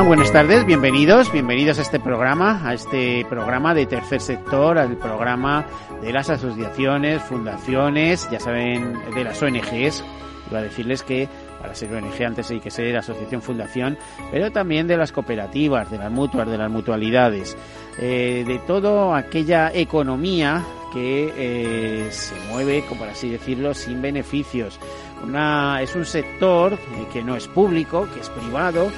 Buenas tardes, bienvenidos, bienvenidos a este programa, a este programa de tercer sector, al programa de las asociaciones, fundaciones, ya saben, de las ONGs. Iba a decirles que para ser ONG antes hay que ser asociación, fundación, pero también de las cooperativas, de las mutuas, de las mutualidades, eh, de toda aquella economía que eh, se mueve, como por así decirlo, sin beneficios. Una, es un sector que no es público, que es privado,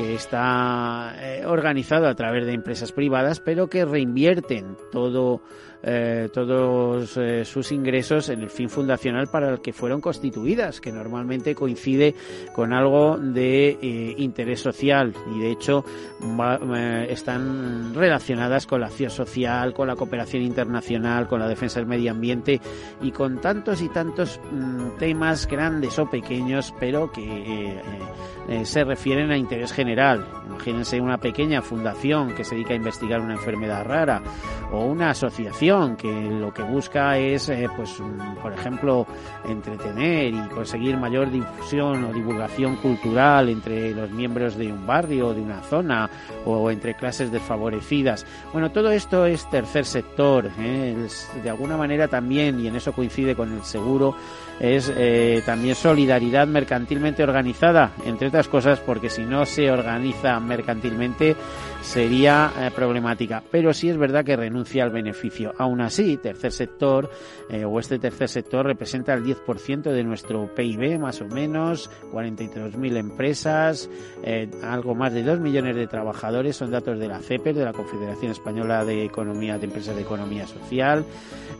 que está eh, organizado a través de empresas privadas, pero que reinvierten todo eh, todos eh, sus ingresos en el fin fundacional para el que fueron constituidas, que normalmente coincide con algo de eh, interés social y de hecho están relacionadas con la acción social, con la cooperación internacional, con la defensa del medio ambiente y con tantos y tantos mm, temas grandes o pequeños, pero que se refieren a interés general. Imagínense una pequeña fundación que se dedica a investigar una enfermedad rara o una asociación que lo que busca es, eh, pues, mm, por ejemplo, entretener y conseguir mayor difusión o divulgación cultural entre los miembros de un barrio, o de una zona o entre clases desfavorecidas. Bueno, todo esto es tercer sector, ¿eh? de alguna manera también, y en eso coincide con el seguro, es eh, también solidaridad mercantilmente organizada, entre otras cosas porque si no se organiza mercantilmente sería eh, problemática. Pero sí es verdad que renuncia al beneficio. Aún así, tercer sector eh, o este tercer sector representa el 10% de nuestro PIB, más o menos, 43.000 empresas, algo más de 2 millones de trabajadores, son datos de la CEPER, de la Confederación Española de Economía de Empresas de Economía Social.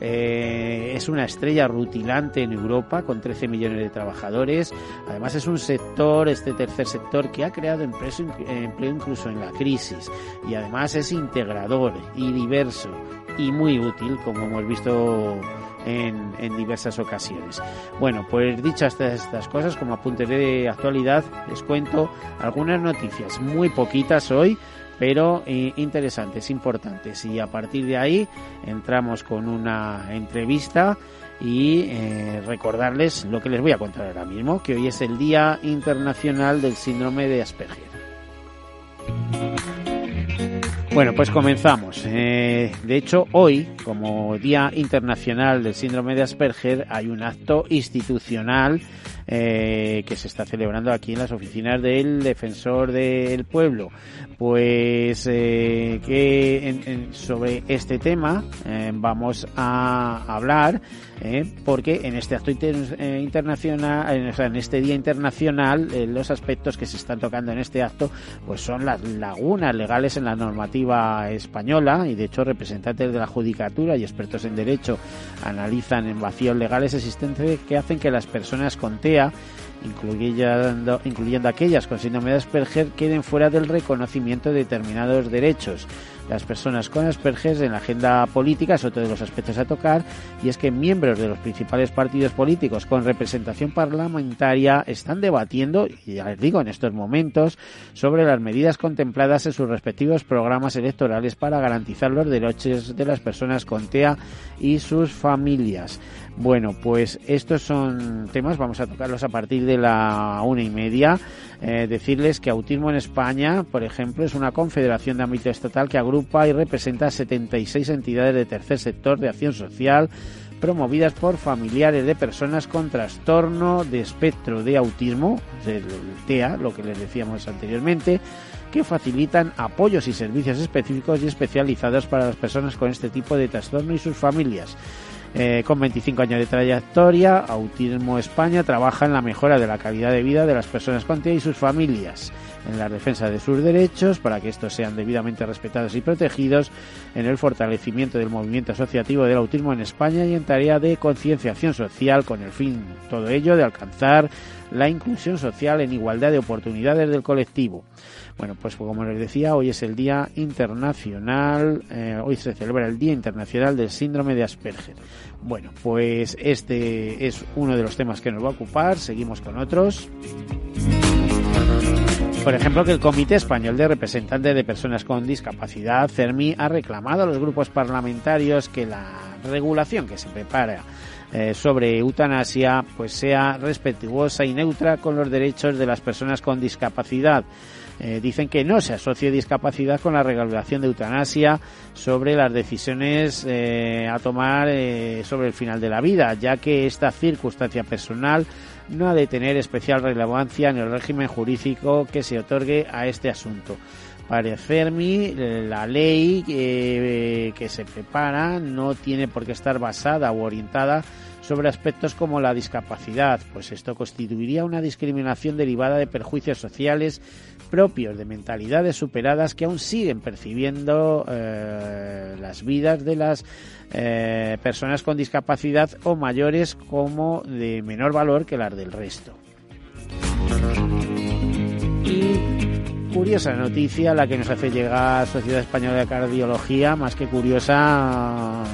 es una estrella rutilante en Europa con 13 millones de trabajadores. Además es un sector, este tercer sector, que ha creado empleo, incluso en la crisis y además es integrador y diverso y muy útil, como hemos visto en, diversas ocasiones. Bueno, pues dichas estas, cosas, como apunte de actualidad, les cuento algunas noticias, muy poquitas hoy, pero eh, interesantes, importantes. Y a partir de ahí entramos con una entrevista y eh, recordarles lo que les voy a contar ahora mismo, que hoy es el Día Internacional del Síndrome de Asperger. Bueno, pues comenzamos. Eh, de hecho, hoy, como Día Internacional del Síndrome de Asperger, hay un acto institucional eh, que se está celebrando aquí en las oficinas del Defensor del Pueblo. Pues eh, que sobre este tema eh, vamos a hablar porque en este acto internacional, en este día internacional, los aspectos que se están tocando en este acto, pues son las lagunas legales en la normativa española y de hecho representantes de la judicatura y expertos en derecho analizan en vacíos legales existentes que hacen que las personas con TEA incluyendo, incluyendo aquellas con síndrome de Asperger, queden fuera del reconocimiento de determinados derechos. Las personas con Asperger en la agenda política es otro de los aspectos a tocar y es que miembros de los principales partidos políticos con representación parlamentaria están debatiendo, y ya les digo en estos momentos, sobre las medidas contempladas en sus respectivos programas electorales para garantizar los derechos de las personas con TEA y sus familias. Bueno, pues estos son temas, vamos a tocarlos a partir de la una y media. Eh, decirles que Autismo en España, por ejemplo, es una confederación de ámbito estatal que agrupa y representa a 76 entidades de tercer sector de acción social promovidas por familiares de personas con trastorno de espectro de autismo, el TEA, lo que les decíamos anteriormente, que facilitan apoyos y servicios específicos y especializados para las personas con este tipo de trastorno y sus familias. Eh, con 25 años de trayectoria, Autismo España trabaja en la mejora de la calidad de vida de las personas con TEA y sus familias. en la defensa de sus derechos para que estos sean debidamente respetados y protegidos, en el fortalecimiento del movimiento asociativo del autismo en España y en tarea de concienciación social con el fin, todo ello, de alcanzar la inclusión social en igualdad de oportunidades del colectivo. Bueno, pues como les decía, hoy es el Día Internacional, eh, hoy se celebra el Día Internacional del Síndrome de Asperger. Bueno, pues este es uno de los temas que nos va a ocupar, seguimos con otros. Por ejemplo, que el Comité Español de Representantes de Personas con Discapacidad, CERMI, ha reclamado a los grupos parlamentarios que la regulación que se prepara eh, sobre eutanasia pues sea respetuosa y neutra con los derechos de las personas con discapacidad. Eh, dicen que no se asocie discapacidad con la regulación de eutanasia sobre las decisiones eh, a tomar sobre el final de la vida, ya que esta circunstancia personal no ha de tener especial relevancia en el régimen jurídico que se otorgue a este asunto. Parecerme, la ley eh, que se prepara no tiene por qué estar basada o orientada sobre aspectos como la discapacidad, pues esto constituiría una discriminación derivada de perjuicios sociales propios de mentalidades superadas que aún siguen percibiendo eh, las vidas de las eh, personas con discapacidad o mayores como de menor valor que las del resto. Y curiosa noticia la que nos hace llegar Sociedad Española de Cardiología, más que curiosa,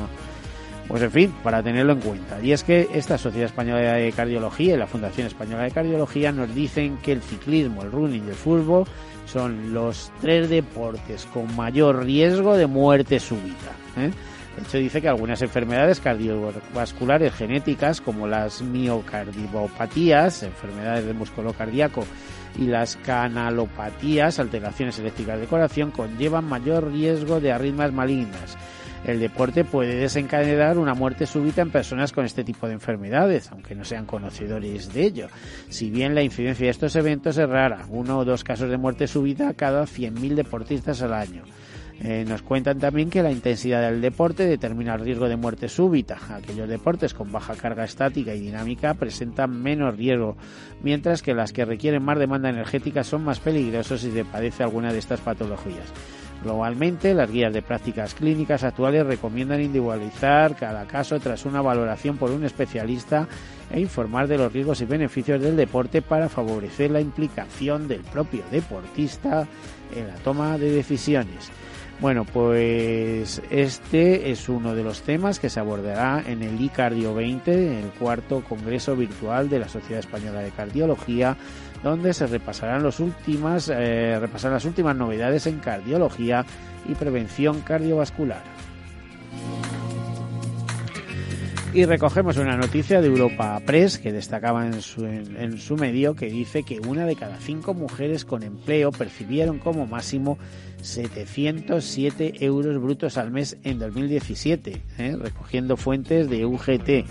pues en fin, para tenerlo en cuenta. Y es que esta Sociedad Española de Cardiología y la Fundación Española de Cardiología nos dicen que el ciclismo, el running y el fútbol son los tres deportes con mayor riesgo de muerte súbita. ¿eh? De hecho, dice que algunas enfermedades cardiovasculares genéticas, como las miocardiopatías, enfermedades del músculo cardíaco, y las canalopatías, alteraciones eléctricas de corazón, conllevan mayor riesgo de arritmias malignas. El deporte puede desencadenar una muerte súbita en personas con este tipo de enfermedades, aunque no sean conocedores de ello. Si bien la incidencia de estos eventos es rara, uno o dos casos de muerte súbita cada 100.000 deportistas al año. Eh, nos cuentan también que la intensidad del deporte determina el riesgo de muerte súbita. Aquellos deportes con baja carga estática y dinámica presentan menos riesgo, mientras que las que requieren más demanda energética son más peligrosos si se padece alguna de estas patologías. Globalmente, las guías de prácticas clínicas actuales recomiendan individualizar cada caso tras una valoración por un especialista e informar de los riesgos y beneficios del deporte para favorecer la implicación del propio deportista en la toma de decisiones. Bueno, pues este es uno de los temas que se abordará en el iCardio 20, el cuarto Congreso Virtual de la Sociedad Española de Cardiología, donde se repasarán los últimas, eh, las últimas novedades en cardiología y prevención cardiovascular. Y recogemos una noticia de Europa Press que destacaba en su, en su medio que dice que una de cada cinco mujeres con empleo percibieron como máximo 707 euros brutos al mes en 2017, ¿eh? recogiendo fuentes de UGT.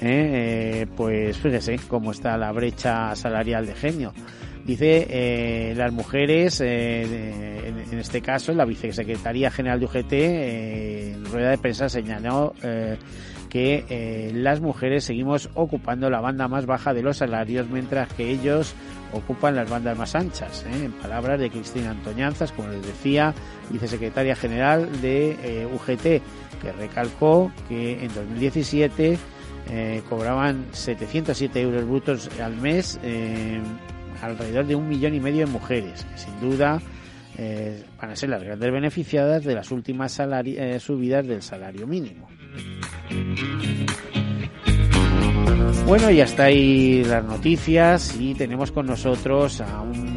¿Eh? Eh, pues fíjese cómo está la brecha salarial de genio. Dice las mujeres, en, este caso, la vicesecretaría general de UGT, en rueda de prensa señaló que las mujeres seguimos ocupando la banda más baja de los salarios, mientras que ellos ocupan las bandas más anchas. ¿eh? En palabras de Cristina Antoñanzas, como les decía, vicesecretaria general de eh, UGT, que recalcó que en 2017 eh, cobraban 707 euros brutos al mes, alrededor de un millón y medio de mujeres, que sin duda van a ser las grandes beneficiadas de las últimas subidas del salario mínimo. Bueno, y hasta ahí las noticias y tenemos con nosotros a, un,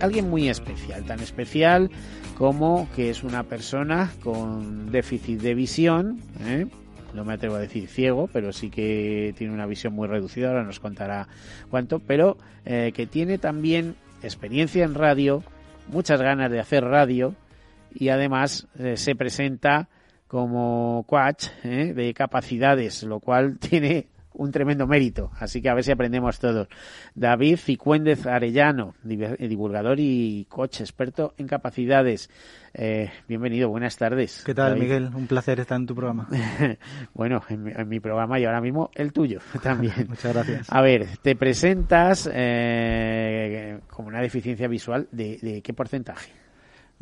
alguien muy especial, tan especial como que es una persona con déficit de visión, ¿eh? No me atrevo a decir ciego, pero sí que tiene una visión muy reducida, ahora nos contará cuánto, pero eh, que tiene también experiencia en radio, muchas ganas de hacer radio y además eh, se presenta como coach de capacidades, lo cual tiene un tremendo mérito. Así que a ver si aprendemos todos. David Cicuéndez Arellano, divulgador y coach experto en capacidades. Eh, bienvenido, buenas tardes. ¿Qué tal, Miguel? Un placer estar en tu programa. bueno, en mi, programa y ahora mismo el tuyo también. Muchas gracias. A ver, te presentas eh, como una deficiencia visual. ¿De qué porcentaje?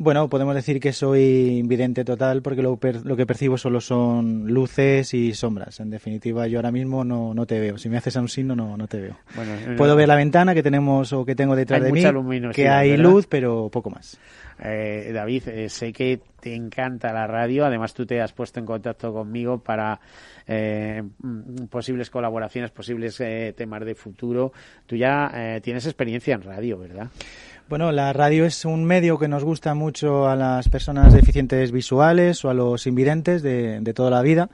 Bueno, podemos decir que soy invidente total porque lo, lo, que percibo solo son luces y sombras. En definitiva, yo ahora mismo no, no te veo. Si me haces a un signo, no, no te veo. Eh, Puedo ver la ventana que tenemos o que tengo detrás de mí, que hay luz, pero poco más. Eh, David, eh, sé que te encanta la radio. Además, tú te has puesto en contacto conmigo para mm, posibles colaboraciones, posibles temas de futuro. Tú ya tienes experiencia en radio, ¿verdad? Bueno, la radio es un medio que nos gusta mucho a las personas deficientes visuales o a los invidentes de, de toda la vida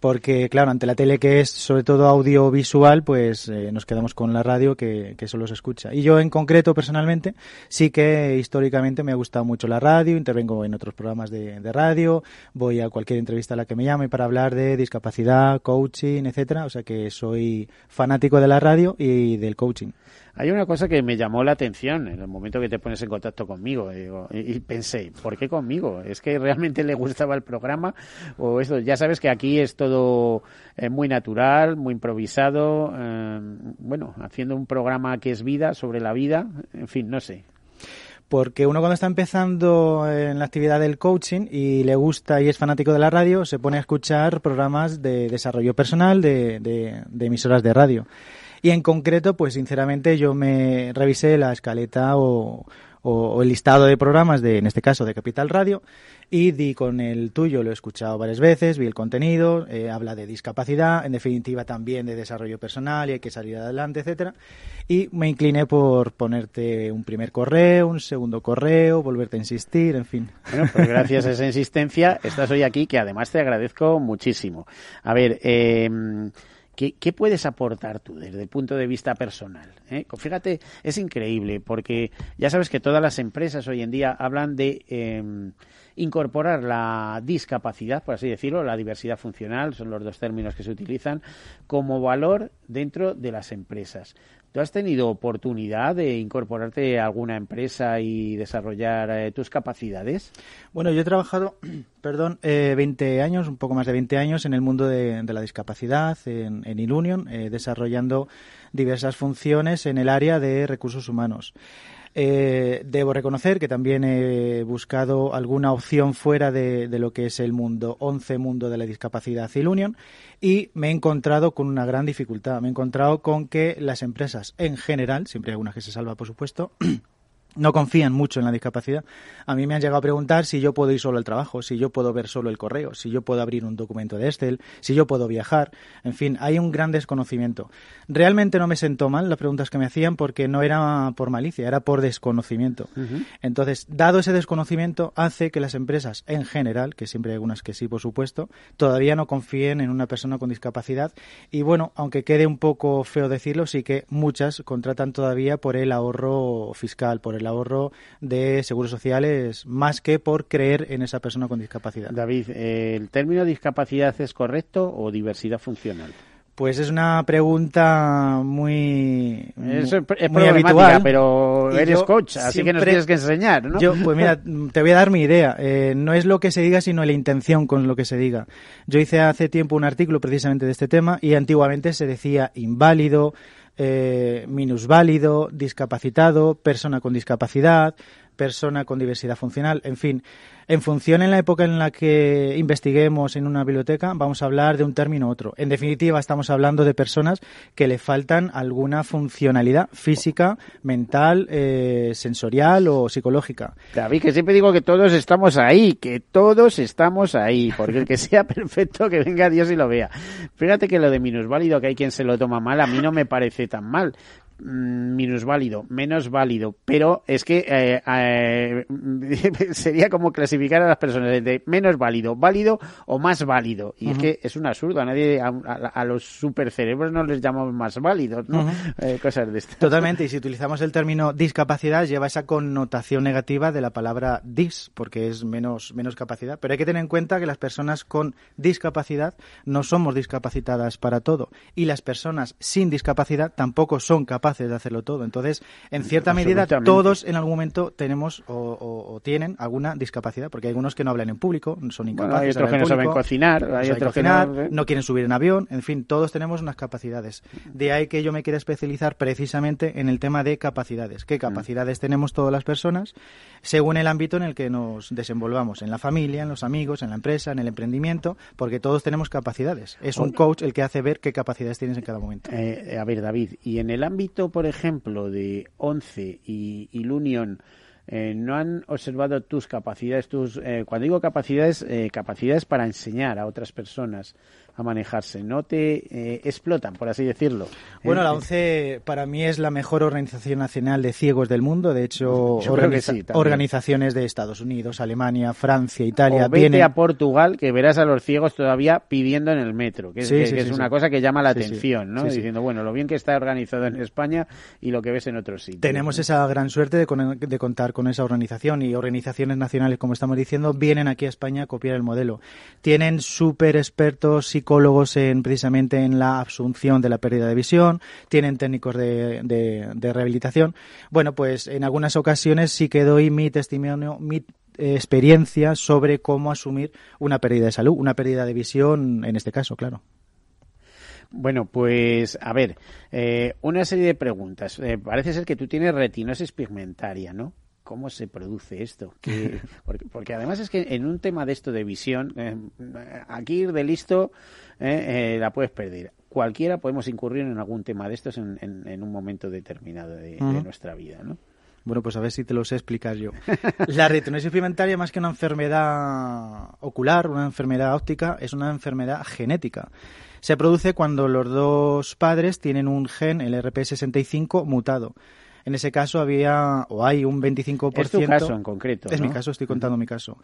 porque claro, ante la tele que es sobre todo audiovisual, pues eh, nos quedamos con la radio que, que solo se escucha. Y yo en concreto, personalmente, sí que históricamente me ha gustado mucho la radio, intervengo en otros programas de, de radio, voy a cualquier entrevista a la que me llame para hablar de discapacidad, coaching, etcétera, o sea que soy fanático de la radio y del coaching. Hay una cosa que me llamó la atención en el momento que te pones en contacto conmigo y, pensé, ¿por qué conmigo? ¿Es que realmente le gustaba el programa? O eso, ya sabes que aquí es todo eh, muy natural, muy improvisado, eh, bueno, haciendo un programa que es vida, sobre la vida, en fin, no sé porque uno cuando está empezando en la actividad del coaching y le gusta y es fanático de la radio, se pone a escuchar programas de desarrollo personal de, de emisoras de radio. Y en concreto, pues sinceramente yo me revisé la escaleta o, el listado de programas de, en este caso, de Capital Radio, y di con el tuyo, lo he escuchado varias veces, vi el contenido, eh, habla de discapacidad, en definitiva también de desarrollo personal y hay que salir adelante, etcétera. Y me incliné por ponerte un primer correo, un segundo correo, volverte a insistir, en fin. Bueno, pues gracias a esa insistencia estás hoy aquí, que además te agradezco muchísimo. A ver, eh, ¿Qué, puedes aportar tú desde el punto de vista personal? Eh? Fíjate, es increíble porque ya sabes que todas las empresas hoy en día hablan de em, incorporar la discapacidad, por así decirlo, la diversidad funcional, son los dos términos que se utilizan, como valor dentro de las empresas. ¿Tú has tenido oportunidad de incorporarte a alguna empresa y desarrollar eh, tus capacidades? Bueno, yo he trabajado, perdón, eh, 20 años, un poco más de 20 años en el mundo de, la discapacidad, en, en Ilunion, eh, desarrollando diversas funciones en el área de recursos humanos. Eh, debo reconocer que también he buscado alguna opción fuera de, lo que es el mundo 11 mundo de la discapacidad Union y me he encontrado con una gran dificultad. Me he encontrado con que las empresas en general, siempre hay algunas que se salva por supuesto, no confían mucho en la discapacidad. A mí me han llegado a preguntar si yo puedo ir solo al trabajo, si yo puedo ver solo el correo, si yo puedo abrir un documento de Excel, si yo puedo viajar. En fin, hay un gran desconocimiento. Realmente no me sentó mal las preguntas que me hacían porque no era por malicia, era por desconocimiento. Entonces, dado ese desconocimiento, hace que las empresas en general, que siempre hay algunas que sí, por supuesto, todavía no confíen en una persona con discapacidad. Y bueno, aunque quede un poco feo decirlo, sí que muchas contratan todavía por el ahorro fiscal, por el ahorro de seguros sociales, más que por creer en esa persona con discapacidad. David, ¿el término discapacidad es correcto o diversidad funcional? Pues es una pregunta muy, es, muy habitual, pero eres coach, así que nos tienes que enseñar, ¿no? Yo, pues mira, te voy a dar mi idea. Eh, no es lo que se diga, sino la intención con lo que se diga. Yo hice hace tiempo un artículo precisamente de este tema y antiguamente se decía inválido, eh, minusválido, discapacitado, persona con discapacidad, persona con diversidad funcional, en fin. En función en la época en la que investiguemos en una biblioteca, vamos a hablar de un término u otro. En definitiva, estamos hablando de personas que le faltan alguna funcionalidad física, mental, eh, sensorial o psicológica. David, que siempre digo que todos estamos ahí, que todos estamos ahí, porque el que sea perfecto, que venga Dios y lo vea. Fíjate que lo de minusválido, que hay quien se lo toma mal, a mí no me parece tan mal mm, minusválido, menos válido, pero es que eh, eh, sería como clasificar a las personas de menos válido, válido o más válido. Y es que es un absurdo, a nadie, a, los supercerebros no les llamamos más válidos, ¿no? Eh, cosas de estas. Totalmente, y si utilizamos el término discapacidad, lleva esa connotación negativa de la palabra dis, porque es menos, menos capacidad. Pero hay que tener en cuenta que las personas con discapacidad no somos discapacitadas para todo, y las personas sin discapacidad tampoco son capaces de hacerlo todo. Entonces, en cierta medida, todos en algún momento tenemos o, tienen alguna discapacidad, porque hay algunos que no hablan en público, son incapaces. hay otros que no saben cocinar, hay otros que no, no quieren subir en avión, en fin, todos tenemos unas capacidades. De ahí que yo me quiera especializar precisamente en el tema de capacidades. ¿Qué mm. capacidades tenemos todas las personas según el ámbito en el que nos desenvolvamos? En la familia, en los amigos, en la empresa, en el emprendimiento, porque todos tenemos capacidades. Es un coach el que hace ver qué capacidades tienes en cada momento. Eh, a ver, David, y en el ámbito, por ejemplo, de ONCE y, y Lunion, eh, no han observado tus capacidades, tus, eh, cuando digo capacidades, capacidades para enseñar a otras personas, a manejarse, no te eh, explotan, por así decirlo. Bueno, la ONCE para mí es la mejor organización nacional de ciegos del mundo. De hecho, organizaciones de Estados Unidos, Alemania, Francia, Italia. O vete a Portugal, que verás a los ciegos todavía pidiendo en el metro, que es, una cosa que llama la atención, ¿no? Diciendo, bueno, lo bien que está organizado en España y lo que ves en otros sitios. Tenemos esa gran suerte de, de contar con esa organización y organizaciones nacionales, como estamos diciendo, vienen aquí a España a copiar el modelo. Tienen súper expertos psicólogos en, precisamente en la asunción de la pérdida de visión, tienen técnicos de, de, rehabilitación. Bueno, pues en algunas ocasiones sí que doy mi testimonio, mi eh, experiencia sobre cómo asumir una pérdida de salud, una pérdida de visión en este caso, claro. Bueno, pues a ver, eh, una serie de preguntas. Eh, parece ser que tú tienes retinosis pigmentaria, ¿no? Cómo se produce esto. porque, además es que en un tema de esto de visión, eh, aquí ir de listo eh, eh, la puedes perder. Cualquiera podemos incurrir en algún tema de estos en, un momento determinado de, nuestra vida, ¿no? Bueno, pues a ver si te lo sé explicar yo. La retinosis pigmentaria, más que una enfermedad ocular, una enfermedad óptica, es una enfermedad genética. Se produce cuando los dos padres tienen un gen, el RP65, mutado. En ese caso había, o hay un 25%. Es tu caso en concreto. Es mi caso, estoy contando mi caso.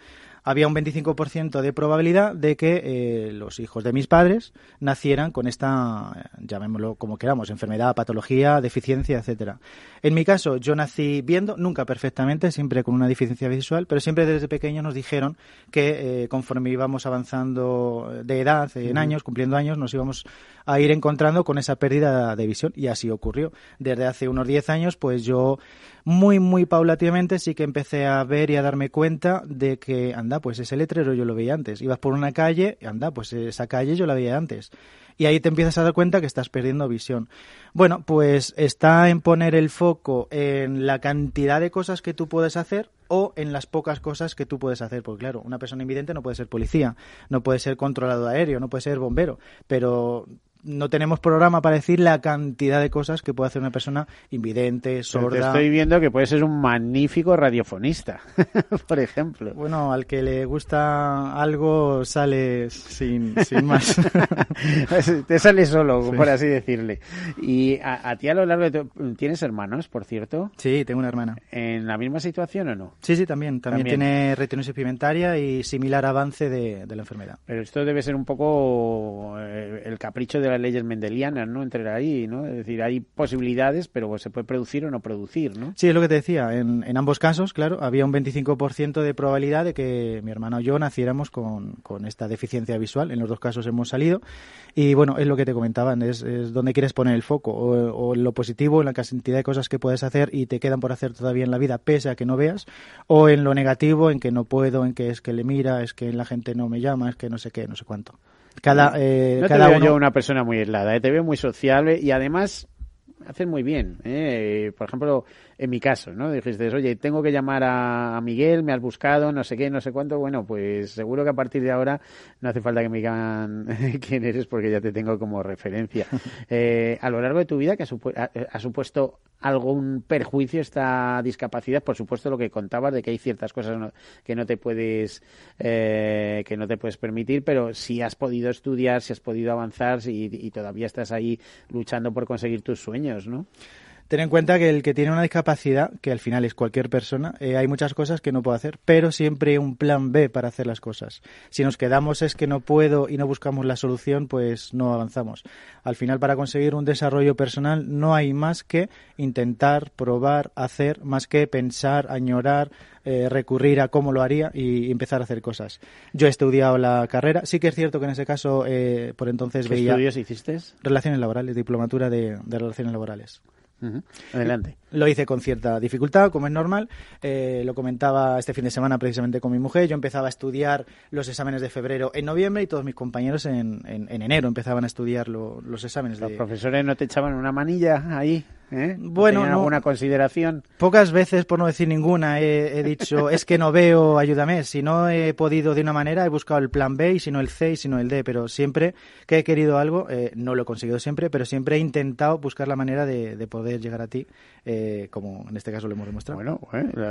Había un 25% de probabilidad de que eh, los hijos de mis padres nacieran con esta, llamémoslo como queramos, enfermedad, patología, deficiencia, etcétera. En mi caso, yo nací viendo, nunca perfectamente, siempre con una deficiencia visual, pero siempre desde pequeño nos dijeron que eh, conforme íbamos avanzando de edad, en años, cumpliendo años, nos íbamos a ir encontrando con esa pérdida de visión y así ocurrió. Desde hace unos 10 años, pues yo muy, muy paulatinamente sí que empecé a ver y a darme cuenta de que, anda, pues ese letrero yo lo veía antes. Ibas por una calle, anda, pues esa calle yo la veía antes. Y ahí te empiezas a dar cuenta que estás perdiendo visión. Bueno, pues está en poner el foco en la cantidad de cosas que tú puedes hacer o en las pocas cosas que tú puedes hacer. Porque claro, una persona invidente no puede ser policía, no puede ser controlador aéreo, no puede ser bombero, pero no tenemos programa para decir la cantidad de cosas que puede hacer una persona invidente, sorda. estoy viendo que puedes ser un magnífico radiofonista, por ejemplo. Bueno, al que le gusta algo sale sin, sin más. Te sale solo, por así decirle. Y a, ti a lo largo de tu... ¿Tienes hermanos, por cierto? Sí, tengo una hermana. ¿En la misma situación o no? Sí, sí, también. También, tiene retinosis pigmentaria y similar avance de, de, la enfermedad. Pero esto debe ser un poco eh, el capricho de la leyes mendelianas, ¿no? Entre ahí, ¿no? Es decir, hay posibilidades, pero se puede producir o no producir, ¿no? Sí, es lo que te decía. En, ambos casos, claro, había un 25% de probabilidad de que mi hermano o yo naciéramos con, esta deficiencia visual. En los dos casos hemos salido. Y bueno, es lo que te comentaban, es, es donde quieres poner el foco. O, en lo positivo, en la cantidad de cosas que puedes hacer y te quedan por hacer todavía en la vida, pese a que no veas. O en lo negativo, en que no puedo, en que es que le mira, es que la gente no me llama, es que no sé qué, no sé cuánto. Cada, eh, no te veo yo una persona muy aislada, eh, te veo muy sociable y además haces muy bien. Eh. Por ejemplo, en mi caso, ¿no? Dijiste, oye, tengo que llamar a, Miguel, me has buscado, no sé qué, no sé cuánto. Bueno, pues seguro que a partir de ahora no hace falta que me digan quién eres porque ya te tengo como referencia. Eh, a lo largo de tu vida, que ha, supuesto algún perjuicio esta discapacidad, por supuesto lo que contabas de que hay ciertas cosas que no te puedes eh, que no te puedes permitir, pero si has podido estudiar, si has podido avanzar y todavía estás ahí luchando por conseguir tus sueños, ¿no? Ten en cuenta que el que tiene una discapacidad, que al final es cualquier persona, eh, hay muchas cosas que no puede hacer, pero siempre hay un plan B para hacer las cosas. Si nos quedamos es que no puedo y no buscamos la solución, pues no avanzamos. Al final, para conseguir un desarrollo personal, no hay más que intentar, probar, hacer, más que pensar, añorar, eh, recurrir a cómo lo haría y empezar a hacer cosas. Yo he estudiado la carrera. Sí que es cierto que en ese caso, eh, por entonces ¿Qué veía... estudios hiciste? Relaciones laborales, diplomatura de, de relaciones laborales. Adelante. Lo hice con cierta dificultad, como es normal. Eh, lo comentaba este fin de semana precisamente con mi mujer. Yo empezaba a estudiar los exámenes de febrero en noviembre y todos mis compañeros en, en- en enero empezaban a estudiar lo- los exámenes. ¿Los De... profesores no te echaban una manilla ahí? ¿Eh? ¿No Bueno, no. alguna consideración? Pocas veces, por no decir ninguna, he, he dicho, es que no veo, ayúdame. Si no he podido de una manera, he buscado el plan B y si no el C y si no el D. Pero siempre que he querido algo, eh, no lo he conseguido siempre, pero siempre he intentado buscar la manera de, de poder llegar a ti, eh, como en este caso lo hemos demostrado. Bueno,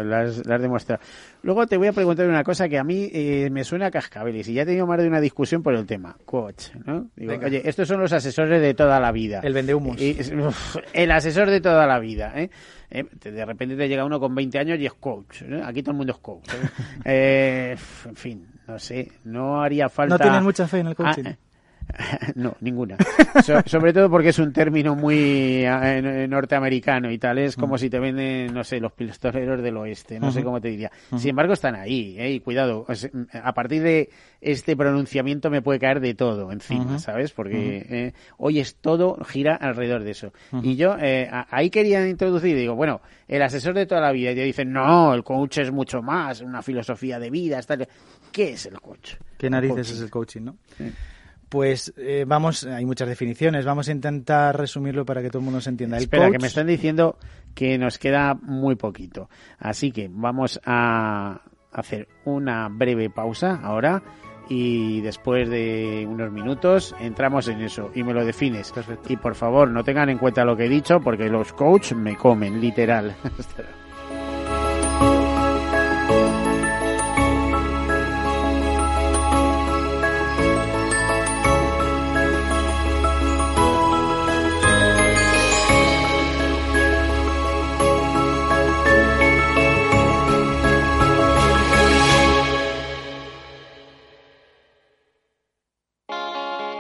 las, las demuestra. Luego te voy a preguntar una cosa que a mí eh, me suena a cascabeles y ya he tenido más de una discusión por el tema. Coach, ¿no? Digo, oye, estos son los asesores de toda la vida. El vendehumos. Y- uf, el asesor de toda la vida, ¿eh? Eh, De repente te llega uno con 20 años y es coach. ¿eh? Aquí todo el mundo es coach. ¿eh? Eh, en fin, no sé, no haría falta... ¿No tienes mucha fe en el coaching? Ah, no, ninguna. So- sobre todo porque es un término muy eh, eh, norteamericano y tal. Es como si te venden, no sé, los pistoleros del oeste. No sé cómo te diría. Sin embargo, están ahí, ¿eh? Y cuidado. o sea, a partir de este pronunciamiento me puede caer de todo encima. ¿sabes? Porque eh, hoy es todo gira alrededor de eso. Y yo eh, a- ahí quería introducir, digo, bueno, el asesor de toda la vida. Y te dicen, no, el coach es mucho más, una filosofía de vida. Tal. ¿Qué es el coach? ¿Qué narices Coaching. es el coaching, no? Sí. Pues eh, vamos, hay muchas definiciones. Vamos a intentar resumirlo para que todo el mundo se entienda. El Espera, que me están diciendo que nos queda muy poquito. Así que vamos a hacer una breve pausa ahora y después de unos minutos entramos en eso y me lo defines. Perfecto. Y por favor, no tengan en cuenta lo que he dicho porque los coach me comen, literal.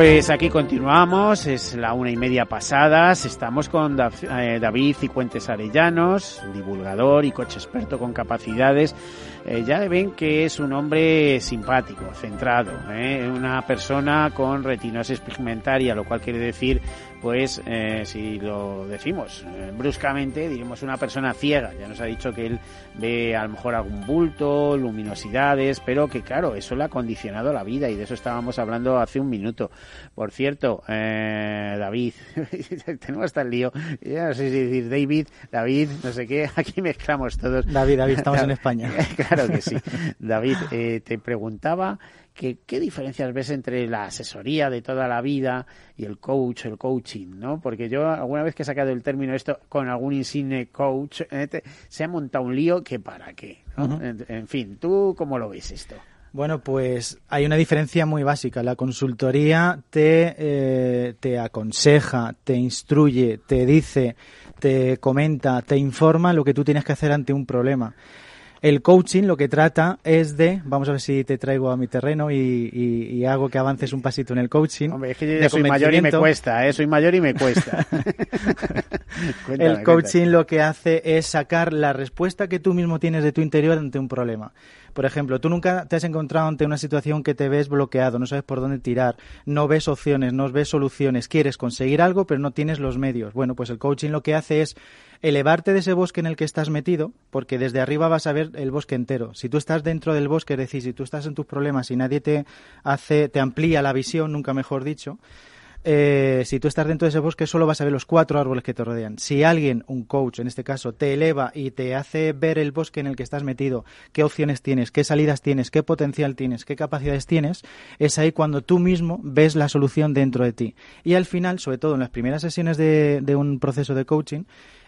Pues aquí continuamos, es la una y media pasadas, estamos con eh, David Cicuentes Arellanos, divulgador y coche experto con capacidades. Eh, ya ven que es un hombre simpático, centrado, ¿eh? una persona con retinosis pigmentaria, lo cual quiere decir pues eh, si lo decimos eh, bruscamente, diremos una persona ciega. Ya nos ha dicho que él ve a lo mejor algún bulto, luminosidades, pero que claro, eso le ha condicionado la vida y de eso estábamos hablando hace un minuto. Por cierto, eh, David, tenemos hasta el lío, ya no sé si decir David, David, no sé qué, aquí mezclamos todos. David, David, estamos en España. claro que sí. David, eh, te preguntaba ¿qué diferencias ves entre la asesoría de toda la vida y el coach, el coaching? ¿no? Porque yo alguna vez que he sacado el término esto con algún insigne coach, eh, se ha montado un lío que para qué. en, fin, ¿tú cómo lo ves esto? Bueno, pues hay una diferencia muy básica. La consultoría te, eh, te aconseja, te instruye, te dice, te comenta, te informa lo que tú tienes que hacer ante un problema. El coaching lo que trata es de, vamos a ver si te traigo a mi terreno y, hago que avances un pasito en el coaching. Hombre, es que yo soy mayor y me cuesta, ¿eh? soy mayor y me cuesta. el coaching lo que hace es sacar la respuesta que tú mismo tienes de tu interior ante un problema. Por ejemplo, tú nunca te has encontrado ante una situación que te ves bloqueado, no sabes por dónde tirar, no ves opciones, no ves soluciones, quieres conseguir algo, pero no tienes los medios. Bueno, pues el coaching lo que hace es elevarte de ese bosque en el que estás metido, porque desde arriba vas a ver el bosque entero. Si tú estás dentro del bosque, es decir, si tú estás en tus problemas y nadie te hace, te amplía la visión, nunca mejor dicho, eh, si tú estás dentro de ese bosque solo vas a ver los cuatro árboles que te rodean. Si alguien, un coach en este caso, te eleva y te hace ver el bosque en el que estás metido, qué opciones tienes, qué salidas tienes, qué potencial tienes, qué capacidades tienes, es ahí cuando tú mismo ves la solución dentro de ti. Y al final, sobre todo en las primeras sesiones de un proceso de coaching,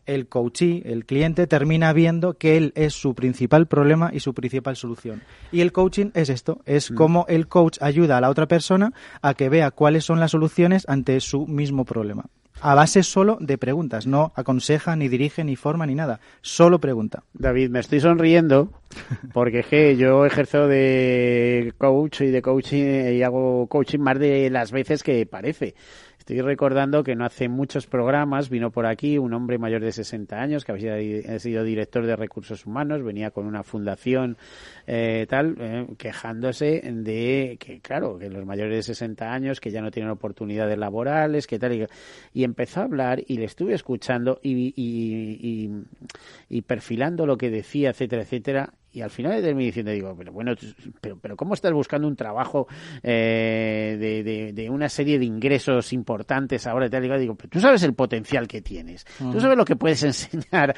el coachee, el cliente, termina viendo que él es su principal problema y su principal solución. Y el coaching es esto, es mm. como el coach ayuda a la otra persona a que vea cuáles son las soluciones ante su mismo problema. A base solo de preguntas, no aconseja, ni dirige, ni forma, ni nada. Solo pregunta. David, me estoy sonriendo porque es que yo ejerzo de coach y de coaching y hago coaching más de las veces que parece. Estoy recordando que no hace muchos programas vino por aquí un hombre mayor de 60 años que había sido director de recursos humanos, venía con una fundación eh, tal, eh, quejándose de que, claro, que los mayores de 60 años que ya no tienen oportunidades laborales, que tal, y, empezó a hablar y le estuve escuchando y, y, y perfilando lo que decía, etcétera, etcétera, y al final terminé diciendo, digo, pero bueno, pero, pero ¿cómo estás buscando un trabajo eh, de, de, una serie de ingresos importantes ahora? Y tal? Digo, digo, pero tú sabes el potencial que tienes, tú sabes lo que puedes enseñar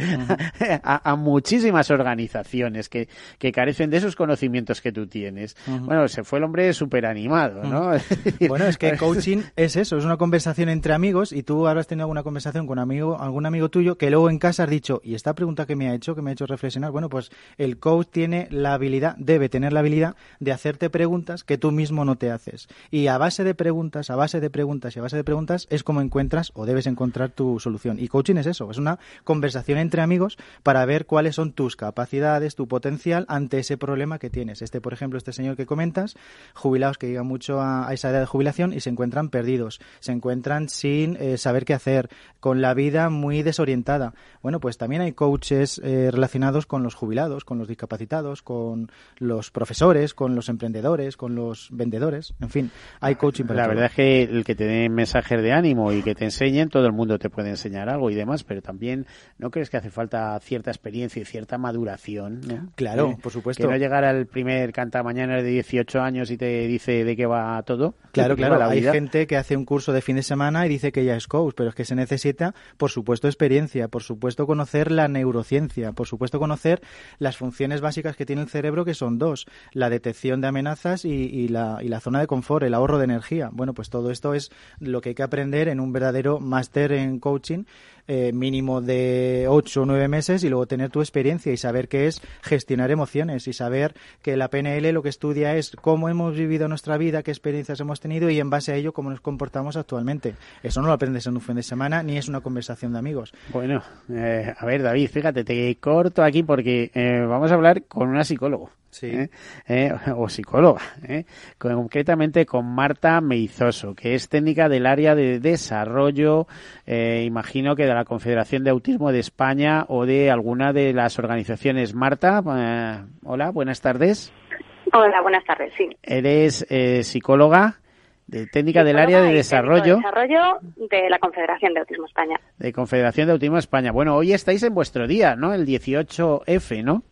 a, muchísimas organizaciones que, que, carecen de esos conocimientos que tú tienes. Bueno, se fue el hombre súper animado, ¿no? bueno, es que coaching es eso, es una conversación entre amigos y tú ahora has tenido alguna conversación con amigo, algún amigo tuyo que luego en casa has dicho, y esta pregunta que me ha hecho, que me ha hecho reflexionar, bueno, pues el coach tiene la habilidad, debe tener la habilidad de hacerte preguntas que tú mismo no te haces. Y a base de preguntas, a base de preguntas y a base de preguntas es como encuentras o debes encontrar tu solución. Y coaching es eso, es una conversación entre amigos para ver cuáles son tus capacidades, tu potencial ante ese problema que tienes. Este, por ejemplo, este señor que comentas, jubilados que llegan mucho a, esa edad de jubilación y se encuentran perdidos, se encuentran sin eh, saber qué hacer, con la vida muy desorientada. Bueno, pues también hay coaches eh, relacionados con los jubilados, con los discapacitados capacitados, con los profesores, con los emprendedores, con los vendedores, en fin, hay coaching para La verdad es que el que te den mensajes de ánimo y que te enseñen, todo el mundo te puede enseñar algo y demás, pero también no crees que hace falta cierta experiencia y cierta maduración, Claro, por supuesto. No llegar al primer canta mañana de 18 años y te dice de qué va todo. Claro, claro, hay gente que hace un curso de fin de semana y dice que ya es coach, pero es que se necesita, por supuesto, experiencia, por supuesto, conocer la neurociencia, por supuesto, conocer las funciones básicas que tiene el cerebro, que son dos, la detección de amenazas y, la, y la zona de confort, el ahorro de energía. Bueno, pues todo esto es lo que hay que aprender en un verdadero máster en coaching eh, mínimo de ocho o nueve meses y luego tener tu experiencia y saber qué es gestionar emociones y saber que la PNL lo que estudia es cómo hemos vivido nuestra vida, qué experiencias hemos tenido y en base a ello cómo nos comportamos actualmente. Eso no lo aprendes en un fin de semana ni es una conversación de amigos. Bueno, eh, a ver David, fíjate, te corto aquí porque eh, vamos a hablar con una psicólogo. Sí. ¿eh? ¿Eh? o psicóloga, ¿eh? concretamente con Marta Meizoso, que es técnica del área de desarrollo, imagino que de la Confederación de Autismo de España o de alguna de las organizaciones. Marta, hola, buenas tardes. Hola, buenas tardes, sí. Eres psicóloga. De técnica del área de desarrollo. De desarrollo de la Confederación de Autismo España. De Confederación de Autismo España. Bueno, hoy estáis en vuestro día, ¿no? El 18F, ¿no?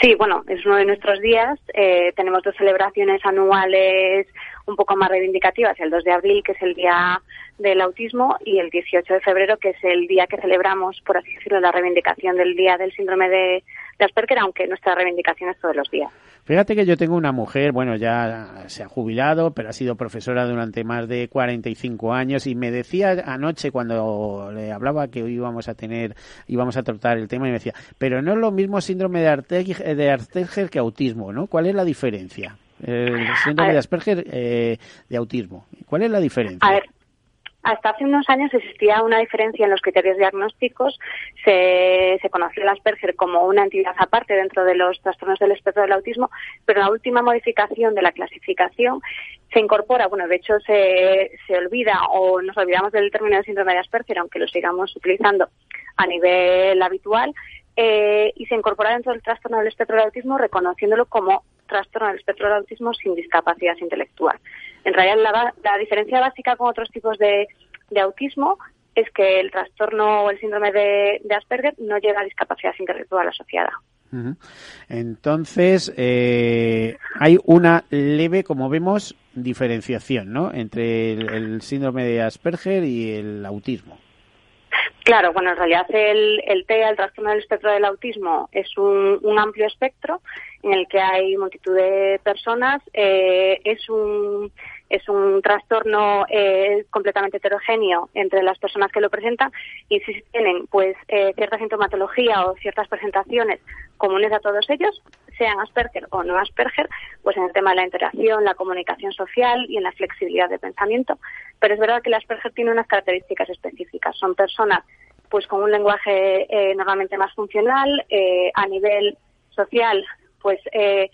Sí, bueno, es uno de nuestros días. Eh, tenemos dos celebraciones anuales un poco más reivindicativas, el 2 de abril, que es el Día del Autismo, y el 18 de febrero, que es el día que celebramos, por así decirlo, la reivindicación del Día del Síndrome de, de Asperger, aunque nuestra reivindicación es todos los días. Fíjate que yo tengo una mujer, bueno, ya se ha jubilado, pero ha sido profesora durante más de 45 años y me decía anoche cuando le hablaba que hoy íbamos a tener, íbamos a tratar el tema y me decía, pero no es lo mismo síndrome de Asperger, de Asperger que autismo, ¿no? ¿Cuál es la diferencia? El síndrome de Asperger eh, de autismo. ¿Cuál es la diferencia? A ver, hasta hace unos años existía una diferencia en los criterios diagnósticos. Se, se conoció el Asperger como una entidad aparte dentro de los trastornos del espectro del autismo, pero la última modificación de la clasificación se incorpora, bueno, de hecho se, se olvida o nos olvidamos del término de síndrome de Asperger, aunque lo sigamos utilizando a nivel habitual, eh, y se incorpora dentro del trastorno del espectro del autismo reconociéndolo como trastorno del espectro del autismo sin discapacidad intelectual. En realidad, la, diferencia básica con otros tipos de, autismo es que el trastorno o el síndrome de, Asperger no lleva a discapacidad intelectual asociada. Entonces, eh, hay una leve, como vemos, diferenciación ¿no? entre el síndrome de Asperger y el autismo. Claro, bueno, en realidad el, el TEA, el trastorno del espectro del autismo, es un, amplio espectro en el que hay multitud de personas. Eh, es un es un trastorno eh, completamente heterogéneo entre las personas que lo presentan y si tienen pues eh, cierta sintomatología o ciertas presentaciones comunes a todos ellos, sean Asperger o no Asperger, pues en el tema de la interacción, la comunicación social y en la flexibilidad de pensamiento. Pero es verdad que el Asperger tiene unas características específicas. Son personas pues con un lenguaje eh, normalmente más funcional, eh, a nivel social pues eh,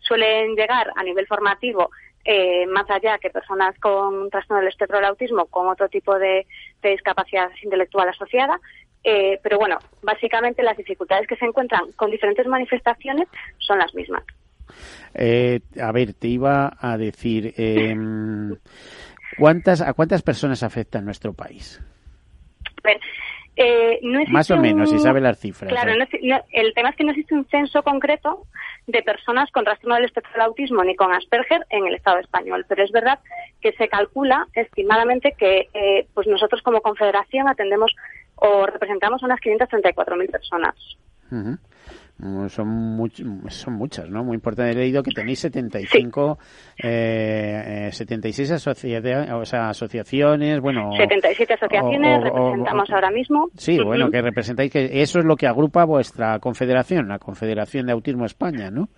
suelen llegar a nivel formativo más allá que personas con trastorno del espectro del autismo con otro tipo de, discapacidad intelectual asociada. Eh, pero bueno, básicamente las dificultades que se encuentran con diferentes manifestaciones son las mismas. Eh, a ver, te iba a decir, em, ¿cuántas, ¿a cuántas personas afecta en nuestro país? Eh, no Más o menos, si sabe las cifras. Claro, el tema es que no existe un censo concreto de personas con trastorno del espectro del autismo ni con Asperger en el Estado español, pero es verdad que se calcula estimadamente que eh, pues nosotros como confederación atendemos o representamos a unas 534.000 personas. Son, son muchas, ¿no? Muy importante. He leído que tenéis 75, eh, 76 asociaciones, o sea, asociaciones, bueno... 77 asociaciones representamos ahora mismo. Sí, bueno, que representáis, que eso es lo que agrupa vuestra confederación, la Confederación de Autismo España, ¿no?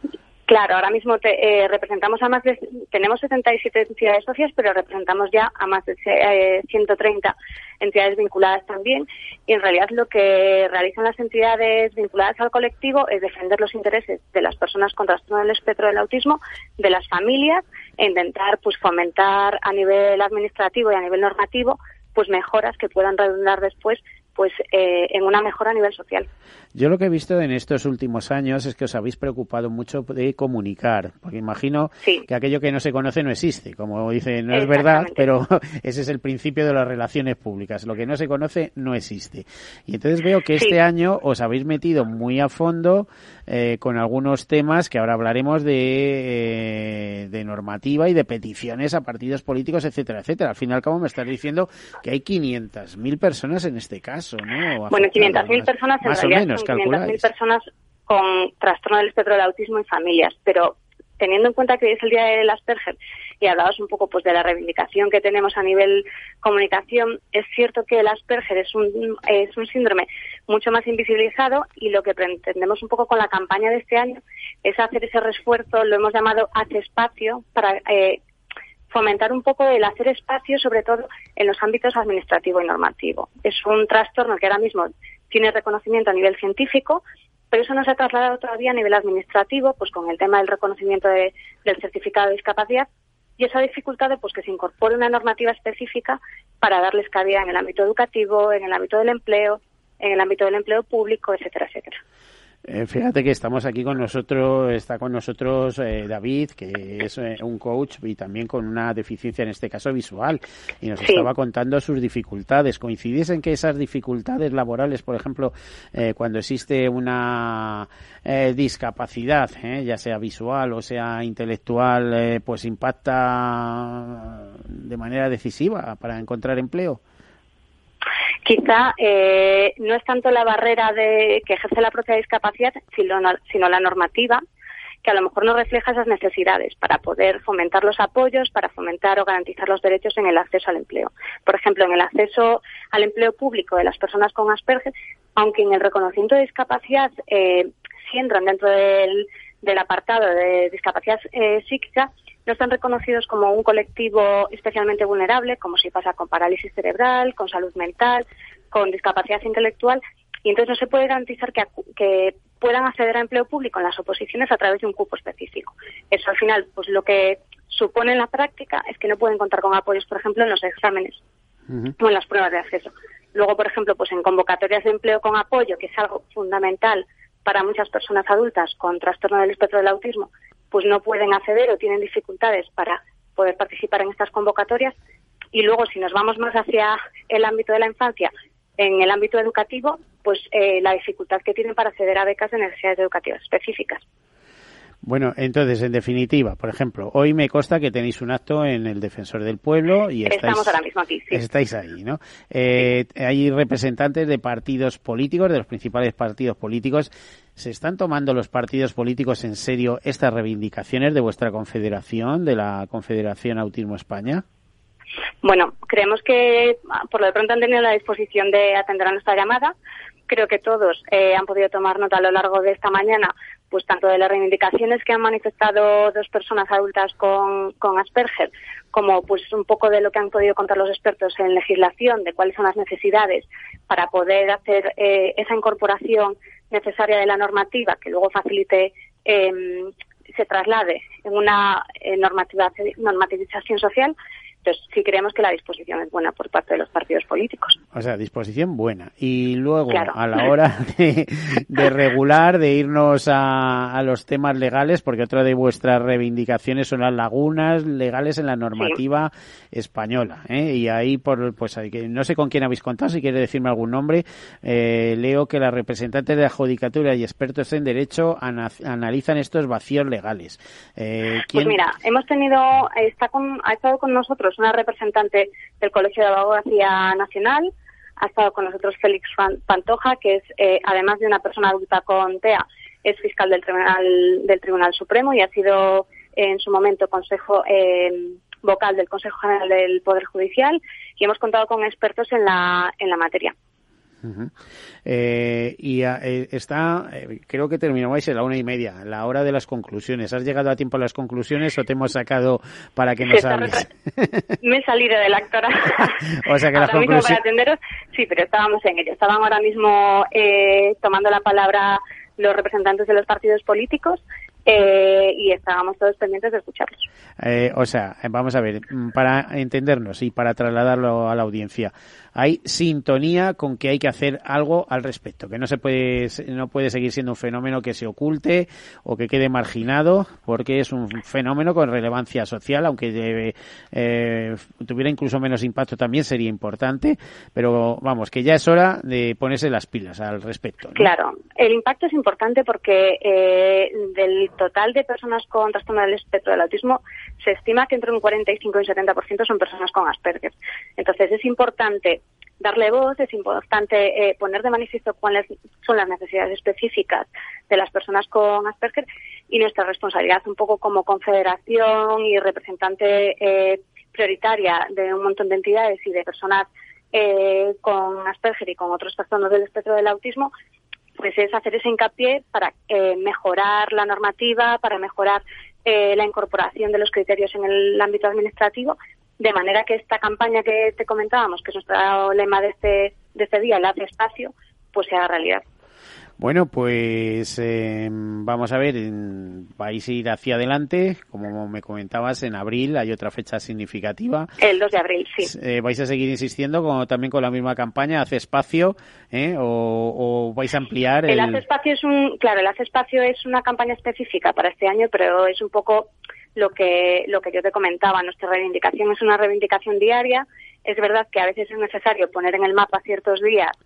Claro, ahora mismo te, eh, representamos a más de, tenemos 77 entidades socias, pero representamos ya a más de 130 eh, entidades vinculadas también. Y en realidad lo que realizan las entidades vinculadas al colectivo es defender los intereses de las personas con trastorno del espectro del autismo, de las familias, e intentar pues fomentar a nivel administrativo y a nivel normativo pues mejoras que puedan redundar después pues eh, en una mejora a nivel social. Yo lo que he visto en estos últimos años es que os habéis preocupado mucho de comunicar, porque imagino que aquello que no se conoce no existe, como dice, no es verdad, pero ese es el principio de las relaciones públicas. Lo que no se conoce no existe. Y entonces veo que este año os habéis metido muy a fondo eh, con algunos temas que ahora hablaremos de, eh, de normativa y de peticiones a partidos políticos, etcétera, etcétera. Al fin y al cabo me estás diciendo que hay 500.000 personas en este caso. Bueno, 500.000 personas en realidad son 500.000 personas con trastorno del espectro del autismo en familias, pero teniendo en cuenta que hoy es el día del Asperger y hablabas un poco pues de la reivindicación que tenemos a nivel comunicación, es cierto que el Asperger es un, es un síndrome mucho más invisibilizado y lo que pretendemos un poco con la campaña de este año es hacer ese refuerzo, lo hemos llamado Hace Espacio, para eh, fomentar un poco el hacer espacio, sobre todo en los ámbitos administrativo y normativo. Es un trastorno que ahora mismo tiene reconocimiento a nivel científico, pero eso no se ha trasladado todavía a nivel administrativo, pues con el tema del reconocimiento del certificado de discapacidad y eso ha dificultado pues que se incorpore una normativa específica para darles cabida en el ámbito educativo, en el ámbito del empleo, en el ámbito del empleo público, etcétera, etcétera. Eh, fíjate que estamos aquí con nosotros, está con nosotros eh, David, que es eh, un coach y también con una deficiencia, en este caso visual, y nos estaba contando sus dificultades. ¿Coincidís en que esas dificultades laborales, por ejemplo, cuando existe una discapacidad, ya sea visual o sea intelectual, pues impacta de manera decisiva para encontrar empleo? Quizá eh, no es tanto la barrera de que ejerce la propia discapacidad, sino, sino la normativa que a lo mejor no refleja esas necesidades para poder fomentar los apoyos, para fomentar o garantizar los derechos en el acceso al empleo. Por ejemplo, en el acceso al empleo público de las personas con Asperger, aunque en el reconocimiento de discapacidad eh, si entran dentro del, apartado de discapacidad eh, psíquica, no están reconocidos como un colectivo especialmente vulnerable, como si pasa con parálisis cerebral, con salud mental, con discapacidad intelectual, y entonces no se puede garantizar que, puedan acceder a empleo público en las oposiciones a través de un cupo específico. Eso al final, pues lo que supone en la práctica es que no pueden contar con apoyos, por ejemplo, en los exámenes o en las pruebas de acceso. Luego, por ejemplo, pues en convocatorias de empleo con apoyo, que es algo fundamental para muchas personas adultas con trastorno del espectro del autismo, pues no pueden acceder o tienen dificultades para poder participar en estas convocatorias. Y luego, si nos vamos más hacia el ámbito de la infancia, en el ámbito educativo, pues eh, la dificultad que tienen para acceder a becas de necesidades educativas específicas. Bueno, entonces, en definitiva, por ejemplo, hoy me consta que tenéis un acto en el Defensor del Pueblo y estáis, Estamos ahora mismo aquí, sí. estáis ahí, ¿no? Eh, hay representantes de partidos políticos, de los principales partidos políticos. ¿Se están tomando los partidos políticos en serio estas reivindicaciones de vuestra confederación, de la Confederación Autismo España? Bueno, creemos que por lo de pronto han tenido la disposición de atender a nuestra llamada. Creo que todos eh, han podido tomar nota a lo largo de esta mañana pues tanto de las reivindicaciones que han manifestado dos personas adultas con, Asperger, como pues un poco de lo que han podido contar los expertos en legislación, de cuáles son las necesidades para poder hacer eh, esa incorporación necesaria de la normativa que luego facilite eh, se traslade en una eh, normativización social, Entonces, sí creemos que la disposición es buena por parte de los partidos políticos. O sea, disposición buena. Y luego, a la hora de, regular, de irnos a, los temas legales, porque otra de vuestras reivindicaciones son las lagunas legales en la normativa española. ¿eh? Y ahí, por, pues no sé con quién habéis contado, si quiere decirme algún nombre, eh, leo que las representantes de la Judicatura y expertos en Derecho analizan estos vacíos legales. Eh, Pues mira, hemos tenido, está con, ha estado con nosotros una representante del Colegio de Abogacía Nacional, ha estado con nosotros Félix Pantoja, que es, eh, además de una persona adulta con TEA, es fiscal del Tribunal, del Tribunal Supremo y ha sido en su momento consejo eh, vocal del Consejo General del Poder Judicial y hemos contado con expertos en la, en la materia. Eh, y eh, está, eh, creo que terminamos a la una y media, la hora de las conclusiones. ¿Has llegado a tiempo a las conclusiones o te hemos sacado para que nos hables? Me he salido de la actora. o sea que las conclusiones. atenderos, sí, pero estábamos en ello. Estaban ahora mismo tomando la palabra los representantes de los partidos políticos eh, y estábamos todos pendientes de escucharlos. Eh, o sea, vamos a ver, mm, para entendernos y para trasladarlo a la audiencia, hay sintonía con que hay que hacer algo al respecto, que no se puede, no puede seguir siendo un fenómeno que se oculte o que quede marginado, porque es un fenómeno con relevancia social, aunque eh, tuviera incluso menos impacto también sería importante, pero vamos, que ya es hora de ponerse las pilas al respecto. Claro, el impacto es importante porque del total de personas con trastorno del espectro del autismo se estima que entre un 45 y un 70% son personas con Asperger. Entonces es importante darle voz, es importante eh, poner de manifiesto cuáles son las necesidades específicas de las personas con Asperger y nuestra responsabilidad un poco como confederación y representante eh, prioritaria de un montón de entidades y de personas eh, con Asperger y con otros trastornos del espectro del autismo pues es hacer ese hincapié para eh, mejorar la normativa, para mejorar eh, la incorporación de los criterios en el ámbito administrativo, de manera que esta campaña que te comentábamos, que es nuestro lema de este, de este día, el hace espacio, pues sea realidad. Bueno, pues eh, vamos a ver, vais a ir hacia adelante, como me comentabas, en abril hay otra fecha significativa. El 2 de abril, sí. Eh, ¿Vais a seguir insistiendo como también con la misma campaña, hace espacio, eh, o, vais a ampliar? El... el hace espacio es un, claro, el hace espacio es una campaña específica para este año, pero es un poco lo que, lo que yo te comentaba. Nuestra reivindicación es una reivindicación diaria. Es verdad que a veces es necesario poner en el mapa ciertos días,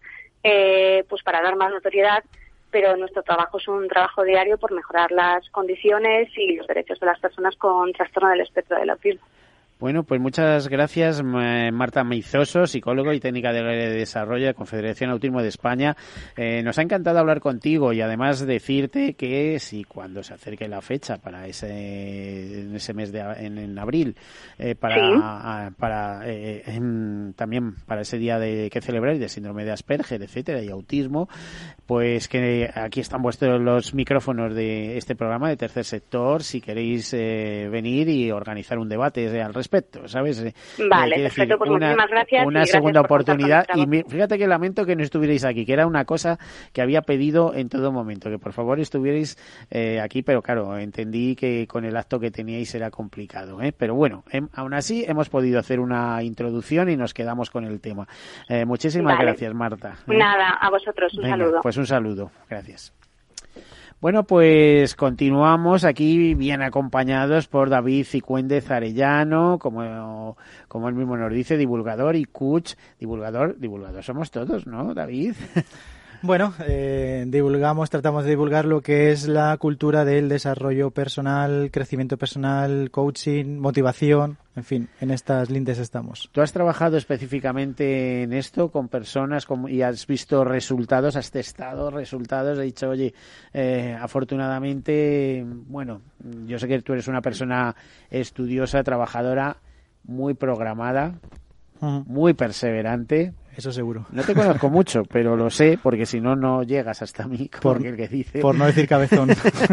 eh, pues para dar más notoriedad, pero nuestro trabajo es un trabajo diario por mejorar las condiciones y los derechos de las personas con trastorno del espectro del autismo. Bueno, pues muchas gracias, Marta Meizoso, psicólogo y técnica de desarrollo de Confederación Autismo de España. Eh, nos ha encantado hablar contigo y además decirte que si cuando se acerque la fecha para ese, mes de en, abril, eh, para, para eh, también para ese día de que celebrar de síndrome de Asperger, etcétera, y autismo, pues que aquí están vuestros los micrófonos de este programa de tercer sector, si queréis venir y organizar un debate al respecto ¿sabes? Eh, vale, perfecto, pues una, muchísimas gracias. Una segunda oportunidad. Y fíjate que lamento que no estuvierais aquí, que era una cosa que había pedido en todo momento, que por favor estuvierais eh, aquí, pero claro, entendí que con el acto que teníais era complicado, ¿eh? Pero bueno, em, aún así hemos podido hacer una introducción y nos quedamos con el tema. muchísimas gracias, Marta. Nada, a vosotros, un saludo. Pues un saludo, gracias. Bueno, pues continuamos aquí bien acompañados por David Cicuéndez Arellano, como, como él mismo nos dice, divulgador y coach, divulgador, divulgador somos todos, ¿no, David? Bueno, eh, divulgamos, tratamos de divulgar lo que es la cultura del desarrollo personal, crecimiento personal, coaching, motivación, en fin, en estas lindes estamos. ¿Tú has trabajado específicamente en esto con personas y has visto resultados, has testado resultados, has dicho, oye, eh, afortunadamente, bueno, yo sé que tú eres una persona estudiosa, trabajadora, muy programada, muy perseverante, eso seguro. No te conozco mucho, pero lo sé, porque si no, no llegas hasta mí, por, el que dice. Por no decir cabezón.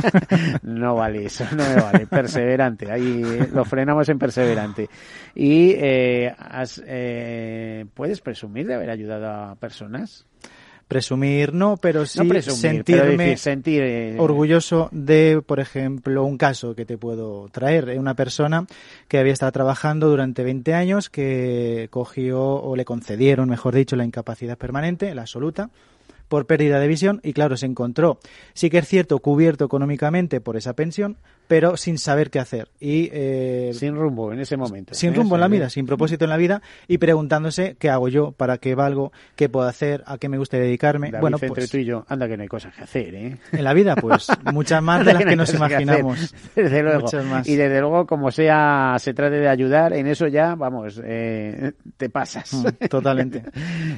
no vale eso, no me vale. Perseverante, ahí lo frenamos en perseverante. Y eh, has, eh, ¿puedes presumir de haber ayudado a personas? Presumir no, pero sí No presumir, sentirme pero decir, sentir, eh, orgulloso de, por ejemplo, un caso que te puedo traer. Eh, Una persona que había estado trabajando durante 20 años, que cogió o le concedieron, mejor dicho, la incapacidad permanente, la absoluta, por pérdida de visión y claro, se encontró, sí que es cierto, cubierto económicamente por esa pensión, pero sin saber qué hacer. Y, eh, sin rumbo en ese momento. sin ¿eh? rumbo en la vida, sin propósito en la vida y preguntándose qué hago yo, para qué valgo, qué puedo hacer, a qué me gusta dedicarme. David, bueno, entre pues tú y yo, anda que no hay cosas que hacer, ¿eh? en la vida, pues muchas más de las que nos imaginamos. Desde luego. Muchas más. Y desde luego, como sea, se trate de ayudar, en eso ya, vamos, eh, te pasas. Mm, Totalmente.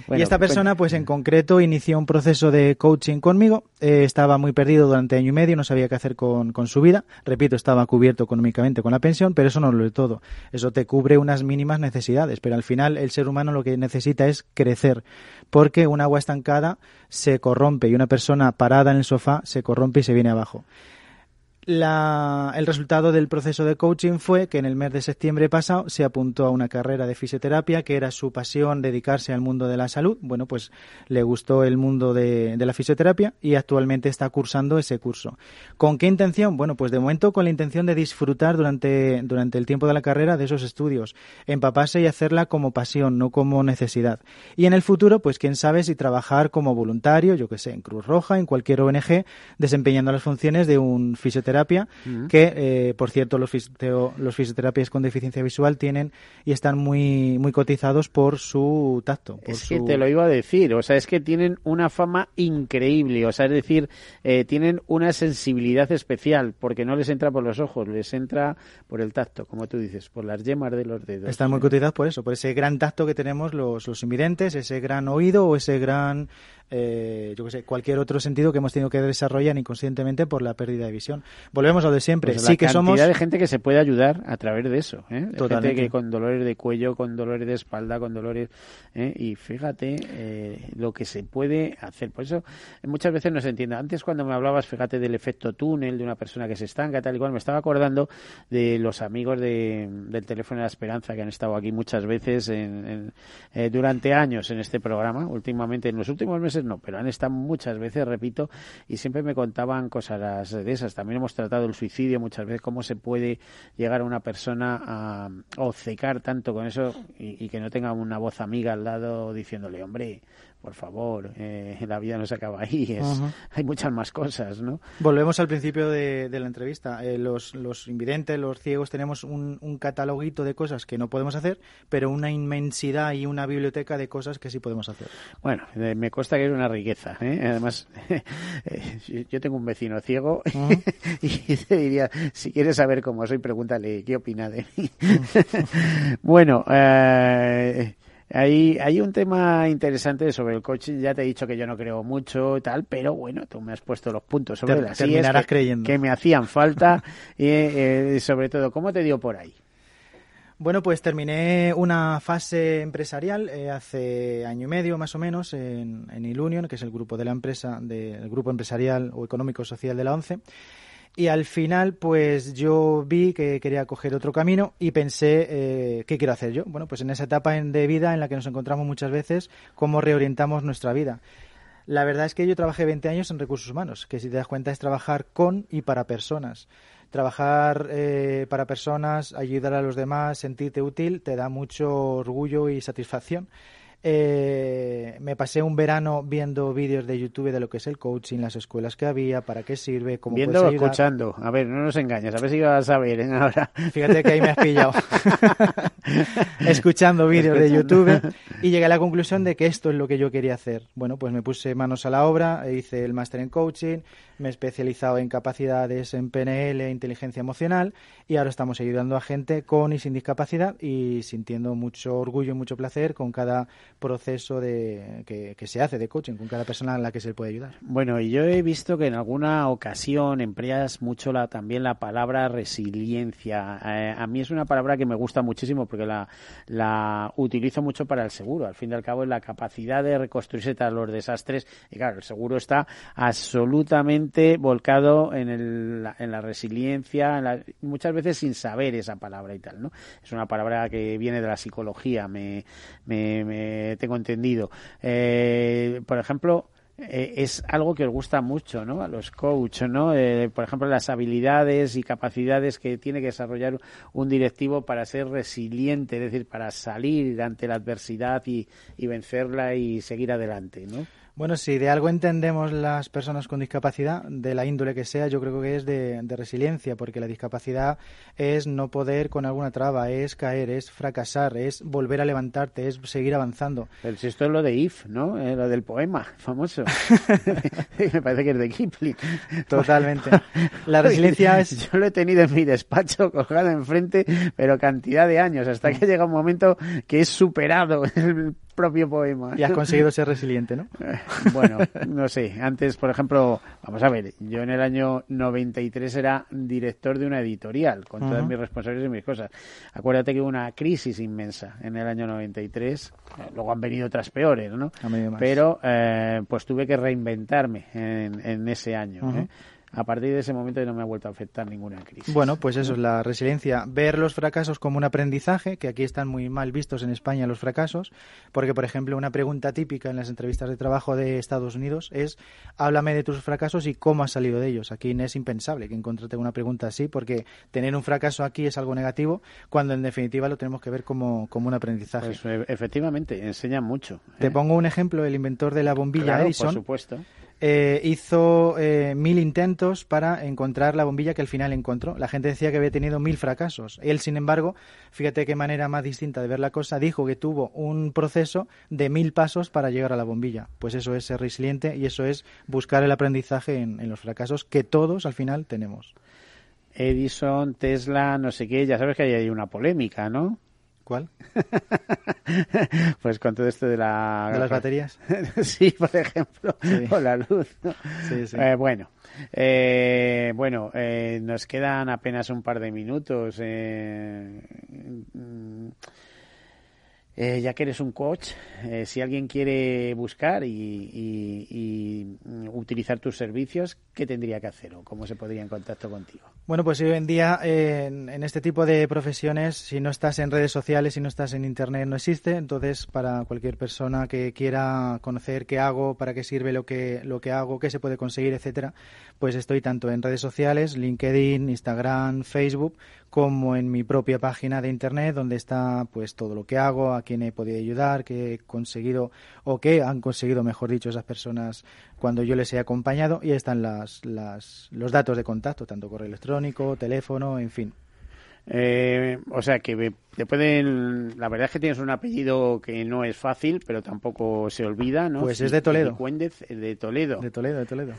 Bueno, y esta persona, cuenta. pues en concreto, inició un proceso de coaching conmigo. Eh, estaba muy perdido durante año y medio, no sabía qué hacer con, con su vida. Repito, estaba cubierto económicamente con la pensión, pero eso no lo es todo. Eso te cubre unas mínimas necesidades, pero al final el ser humano lo que necesita es crecer, porque un agua estancada se corrompe y una persona parada en el sofá se corrompe y se viene abajo. La- el resultado del proceso de coaching fue que en el mes de septiembre pasado se apuntó a una carrera de fisioterapia, que era su pasión dedicarse al mundo de la salud. Bueno, pues le gustó el mundo de, la fisioterapia y actualmente está cursando ese curso. ¿Con qué intención? Bueno, pues de momento con la intención de disfrutar durante, durante el tiempo de la carrera de esos estudios, empaparse y hacerla como pasión, no como necesidad. Y en el futuro, pues quién sabe si trabajar como voluntario, yo que sé, en Cruz Roja, en cualquier ONG, desempeñando las funciones de un fisioterapia, Mm. que, eh, por cierto, los, fisio- los fisioterapias con deficiencia visual tienen y están muy, muy cotizados por su tacto. Por Es que te lo iba a decir, o sea, es que tienen una fama increíble, o sea, es decir, eh, tienen una sensibilidad especial, porque no les entra por los ojos, les entra por el tacto, como tú dices, por las yemas de los dedos. Están muy cotizados por eso, por ese gran tacto que tenemos los, los invidentes, ese gran oído o ese gran, eh, yo que sé, cualquier otro sentido que hemos tenido que desarrollar inconscientemente por la pérdida de visión. Volvemos a lo de siempre. Pues sí la que cantidad somos. de gente que se puede ayudar a través de eso, ¿eh? De Totalmente. gente que con dolores de cuello, con dolores de espalda, con dolores, ¿eh? y fíjate eh, lo que se puede hacer. Por eso muchas veces no se entiende. Antes cuando me hablabas, fíjate del efecto túnel de una persona que se estanca, tal y cual, me estaba acordando de los amigos de, del teléfono de la esperanza que han estado aquí muchas veces en- en- durante años en este programa. Últimamente, en los últimos meses no, pero han estado muchas veces, repito, y siempre me contaban cosas de esas. También hemos tratado el suicidio muchas veces, cómo se puede llegar a una persona a obcecar tanto con eso y, y que no tenga una voz amiga al lado diciéndole, hombre, por favor, eh, la vida no se acaba ahí, es- hay muchas más cosas, ¿no? Volvemos al principio de, de la entrevista. Eh, los, los invidentes, los ciegos, tenemos un, un cataloguito de cosas que no podemos hacer, pero una inmensidad y una biblioteca de cosas que sí podemos hacer. Bueno, eh, me consta que es una riqueza. ¿eh? Además, yo tengo un vecino ciego y te diría, si quieres saber cómo soy, pregúntale qué opina de mí. bueno, eh, hay, hay un tema interesante sobre el coaching. Ya te he dicho que yo no creo mucho y tal, pero bueno, tú me has puesto los puntos sobre las terminarás que, creyendo. que me hacían falta. y eh, sobre todo, ¿cómo te dio por ahí? Bueno, pues terminé una fase empresarial eh, hace año y medio más o menos en, en Ilunion, que es el grupo de la empresa, del grupo empresarial o económico social de la ONCE. Y al final, pues yo vi que quería coger otro camino y pensé, eh, ¿qué quiero hacer yo? Bueno, pues en esa etapa de vida en la que nos encontramos muchas veces, cómo reorientamos nuestra vida. La verdad es que yo trabajé 20 años en recursos humanos, que si te das cuenta es trabajar con y para personas. Trabajar eh, para personas, ayudar a los demás, sentirte útil, te da mucho orgullo y satisfacción. Eh, me pasé un verano viendo vídeos de YouTube de lo que es el coaching, las escuelas que había, para qué sirve, cómo Viendo o escuchando. A ver, no nos engañes. A ver si vas a ver ¿eh? ahora. Fíjate que ahí me has pillado. Escuchando vídeos de. YouTube y llegué a la conclusión de que esto es lo que yo quería hacer. Bueno, pues me puse manos a la obra, hice el máster en coaching, me he especializado en capacidades en PNL, inteligencia emocional y ahora estamos ayudando a gente con y sin discapacidad y sintiendo mucho orgullo y mucho placer con cada proceso de, que, que se hace de coaching, con cada persona a la que se le puede ayudar. Bueno, y yo he visto que en alguna ocasión empleas mucho la, también la palabra resiliencia. Eh, a mí es una palabra que me gusta muchísimo porque la, la utilizo mucho para el seguro. Al fin y al cabo es la capacidad de reconstruirse tras los desastres. Y claro, el seguro está absolutamente volcado en, el, en la resiliencia, en la- muchas veces sin saber esa palabra y tal, ¿no? Es una palabra que viene de la psicología, me, me, me tengo entendido. Eh, por ejemplo, eh, es algo que os gusta mucho, ¿no? A los coach, ¿no? Eh, por ejemplo, las habilidades y capacidades que tiene que desarrollar un directivo para ser resiliente, es decir, para salir ante la adversidad y, y vencerla y seguir adelante, ¿no? Bueno, si de algo entendemos las personas con discapacidad, de la índole que sea, yo creo que es de, resiliencia, porque la discapacidad es no poder con alguna traba, es caer, es fracasar, es volver a levantarte, es seguir avanzando. Pero si esto es lo de If, ¿no? Eh, lo del poema famoso. Me parece que es de Kipling. Totalmente. La resiliencia es... Yo lo he tenido en mi despacho colgado enfrente, pero cantidad de años, hasta que llega un momento que es superado el propio poema. Y has conseguido ser resiliente, ¿no? bueno, no sé. Antes, por ejemplo, vamos a ver, yo en el año 93 era director de una editorial, con todas mis responsabilidades y mis cosas. Acuérdate que hubo una crisis inmensa en el año 93. Luego han venido otras peores, ¿no? Pero, eh, pues tuve que reinventarme en, ese año. ¿eh? A partir de ese momento no me ha vuelto a afectar ninguna crisis. Bueno, pues eso es la resiliencia. Ver los fracasos como un aprendizaje, que aquí están muy mal vistos en España los fracasos, porque, por ejemplo, una pregunta típica en las entrevistas de trabajo de Estados Unidos es háblame de tus fracasos y cómo has salido de ellos. Aquí es impensable que encontrarte una pregunta así, porque tener un fracaso aquí es algo negativo, cuando en definitiva lo tenemos que ver como, como un aprendizaje. Pues, e, efectivamente, enseña mucho. Te ¿eh? pongo un ejemplo, el inventor de la bombilla Edison. Por supuesto eh, hizo eh, mil intentos para encontrar la bombilla que al final encontró. La gente decía que había tenido mil fracasos. Él, sin embargo, fíjate qué manera más distinta de ver la cosa, dijo que tuvo un proceso de mil pasos para llegar a la bombilla. Pues eso es ser resiliente y eso es buscar el aprendizaje en los fracasos que todos al final tenemos. Edison, Tesla, no sé qué, ya sabes que hay una polémica, ¿no? ¿Cuál? pues con todo esto de la... ¿De las baterías? sí, por ejemplo, o la luz. Sí, sí. Eh, bueno, eh, bueno eh, nos quedan apenas un par de minutos. Eh, ya que eres un coach, eh, si alguien quiere buscar y, utilizar tus servicios, ¿qué tendría que hacer o cómo se podría en contacto contigo? Bueno, pues hoy en día en, este tipo de profesiones, si no estás en redes sociales, si no estás en Internet, no existe. Entonces, para cualquier persona que quiera conocer qué hago, para qué sirve lo que, lo que hago, qué se puede conseguir, etcétera, pues estoy tanto en redes sociales, LinkedIn, Instagram, Facebook, como en mi propia página de internet donde está pues todo lo que hago, a quién he podido ayudar, qué he conseguido o qué han conseguido, mejor dicho, esas personas cuando yo les he acompañado y están las, las, los datos de contacto, tanto correo electrónico, teléfono, en fin. Eh, o sea que te pueden. La verdad es que tienes un apellido que no es fácil, pero tampoco se olvida, ¿no? Pues es de Toledo. Cuéndez, eh, de Toledo. De Toledo, de Toledo.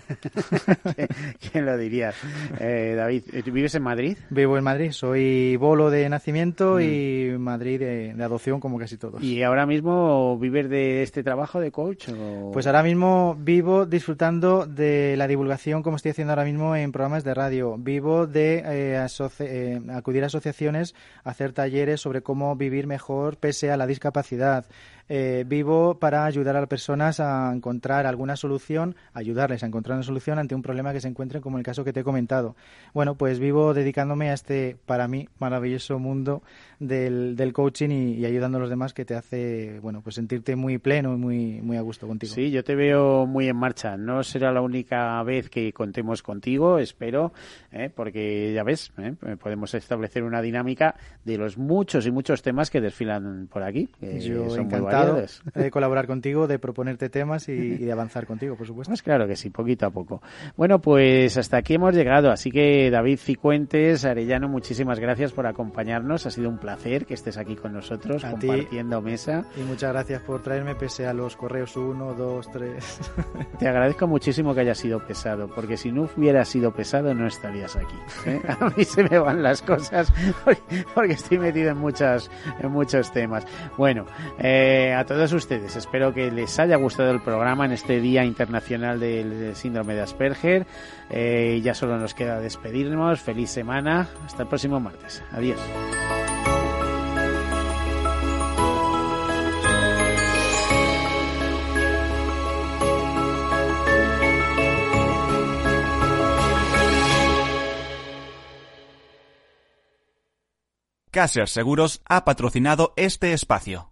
¿Quién lo diría? Eh, David, ¿vives en Madrid? Vivo en Madrid. Soy bolo de nacimiento y mm. Madrid de, adopción, como casi todos. ¿Y ahora mismo vives de este trabajo de coach? Pues ahora mismo vivo disfrutando de la divulgación, como estoy haciendo ahora mismo en programas de radio. Vivo de eh, acudir a asociaciones, hacer talleres sobre cómo vivir mejor pese a la discapacidad. Eh, vivo para ayudar a las personas a encontrar alguna solución, ayudarles a encontrar una solución ante un problema que se encuentren, como el caso que te he comentado. Bueno, pues vivo dedicándome a este, para mí, maravilloso mundo del, del coaching y, ayudando a los demás que te hace, bueno, pues sentirte muy pleno y muy, muy a gusto contigo. Sí, yo te veo muy en marcha. No será la única vez que contemos contigo, espero, ¿eh? porque ya ves, ¿eh? podemos establecer una dinámica de los muchos y muchos temas que desfilan por aquí. yo son encantado de colaborar contigo, de proponerte temas y, de avanzar contigo, por supuesto. Pues claro que sí, poquito a poco. Bueno, pues hasta aquí hemos llegado, así que David Cicuentes, Arellano, muchísimas gracias por acompañarnos. Ha sido un placer que estés aquí con nosotros compartiendo mesa. Y muchas gracias por traerme pese a los correos 1, 2, 3. Te agradezco muchísimo que hayas sido pesado, porque si no hubieras sido pesado no estarías aquí. ¿eh? A mí se me van las cosas porque estoy metido en, muchas, en muchos temas. Bueno, eh, a todos ustedes, espero que les haya gustado el programa en este Día Internacional del Síndrome de Asperger. Eh, ya solo nos queda despedirnos. Feliz semana. Hasta el próximo martes. Adiós. Caser Seguros ha patrocinado este espacio.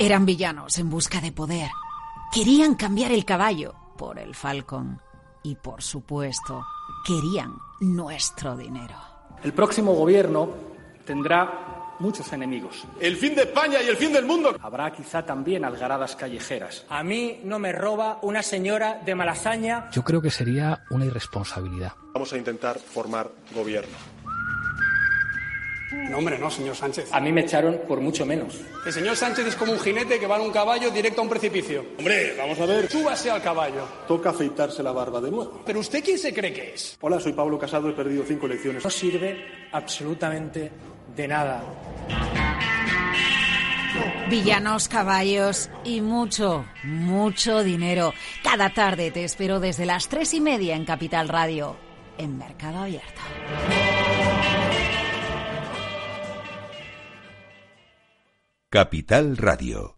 Eran villanos en busca de poder. Querían cambiar el caballo por el falcón. Y por supuesto, querían nuestro dinero. El próximo gobierno tendrá muchos enemigos. El fin de España y el fin del mundo. Habrá quizá también algaradas callejeras. A mí no me roba una señora de Malasaña. Yo creo que sería una irresponsabilidad. Vamos a intentar formar gobierno. No, hombre, no, señor Sánchez. A mí me echaron por mucho menos. El señor Sánchez es como un jinete que va en un caballo directo a un precipicio. Hombre, vamos a ver. Súbase al caballo. Toca afeitarse la barba de nuevo. ¿Pero usted quién se cree que es? Hola, soy Pablo Casado, he perdido cinco elecciones. No sirve absolutamente de nada. Villanos, caballos y mucho, mucho dinero. Cada tarde te espero desde las tres y media en Capital Radio, en Mercado Abierto. Capital Radio.